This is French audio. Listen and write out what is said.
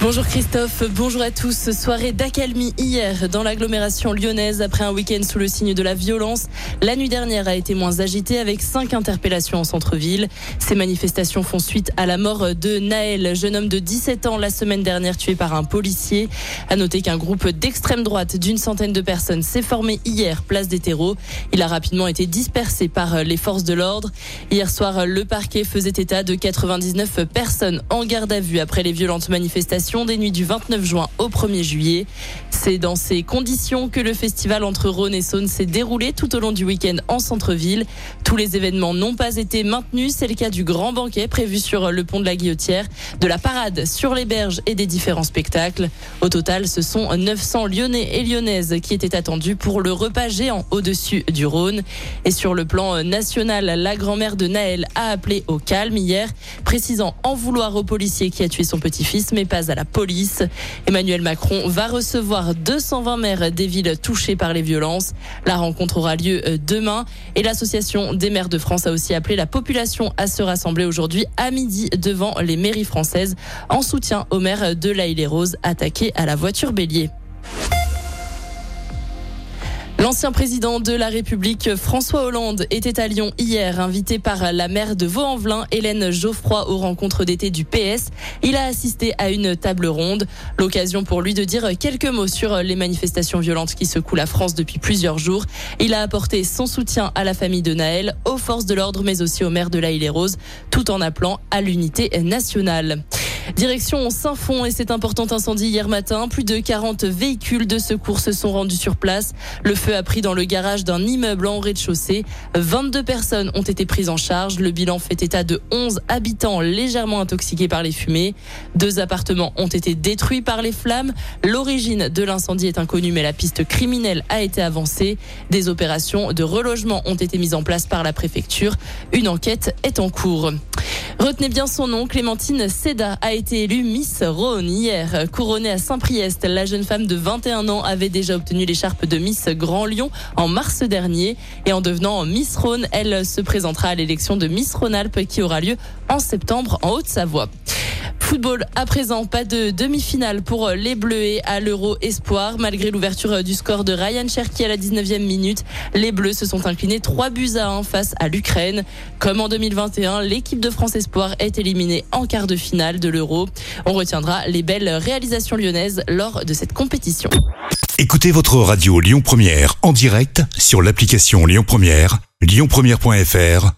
Bonjour Christophe, bonjour à tous. Soirée d'accalmie hier dans l'agglomération lyonnaise après un week-end sous le signe de la violence. La nuit dernière a été moins agitée avec cinq interpellations en centre-ville. Ces manifestations font suite à la mort de Naël, jeune homme de 17 ans la semaine dernière tué par un policier. À noter qu'un groupe d'extrême droite d'une centaine de personnes s'est formé hier place des terreaux. Il a rapidement été dispersé par les forces de l'ordre. Hier soir, le parquet faisait état de 99 personnes en garde à vue après les violentes manifestations des nuits du 29 juin au 1er juillet. C'est dans ces conditions que le festival entre Rhône et Saône s'est déroulé tout au long du week-end en centre-ville. Tous les événements n'ont pas été maintenus. C'est le cas du grand banquet prévu sur le pont de la Guillotière, de la parade sur les berges et des différents spectacles. Au total, ce sont 900 Lyonnais et Lyonnaises qui étaient attendus pour le repas géant au-dessus du Rhône. Et sur le plan national, la grand-mère de Naël a appelé au calme hier, précisant en vouloir au policier qui a tué son petit-fils, mais pas à la police. Emmanuel Macron va recevoir 220 maires des villes touchées par les violences. La rencontre aura lieu euh, demain et l'association des maires de France a aussi appelé la population à se rassembler aujourd'hui à midi devant les mairies françaises en soutien aux maires de La Rose attaqués à la voiture bélier. L'ancien président de la République, François Hollande, était à Lyon hier, invité par la maire de Vaux-en-Velin, Hélène Geoffroy, aux rencontres d'été du PS. Il a assisté à une table ronde, l'occasion pour lui de dire quelques mots sur les manifestations violentes qui secouent la France depuis plusieurs jours. Il a apporté son soutien à la famille de Naël, aux forces de l'ordre, mais aussi au maire de la Île-et-Rose, tout en appelant à l'unité nationale. Direction Saint-Fond et cet important incendie hier matin. Plus de 40 véhicules de secours se sont rendus sur place. Le feu a pris dans le garage d'un immeuble en rez-de-chaussée. 22 personnes ont été prises en charge. Le bilan fait état de 11 habitants légèrement intoxiqués par les fumées. Deux appartements ont été détruits par les flammes. L'origine de l'incendie est inconnue, mais la piste criminelle a été avancée. Des opérations de relogement ont été mises en place par la préfecture. Une enquête est en cours. Retenez bien son nom, Clémentine Seda a été élue Miss Rhône hier. Couronnée à Saint-Priest, la jeune femme de 21 ans avait déjà obtenu l'écharpe de Miss Grand Lyon en mars dernier. Et en devenant Miss Rhône, elle se présentera à l'élection de Miss Rhône-Alpes qui aura lieu en septembre en Haute-Savoie. Football à présent, pas de demi-finale pour les Bleus à l'Euro Espoir. Malgré l'ouverture du score de Ryan Cherky à la 19e minute, les Bleus se sont inclinés 3 buts à 1 face à l'Ukraine. Comme en 2021, l'équipe de France Espoir est éliminée en quart de finale de l'Euro. On retiendra les belles réalisations lyonnaises lors de cette compétition. Écoutez votre radio Lyon Première en direct sur l'application Lyon Première, lyonpremière.fr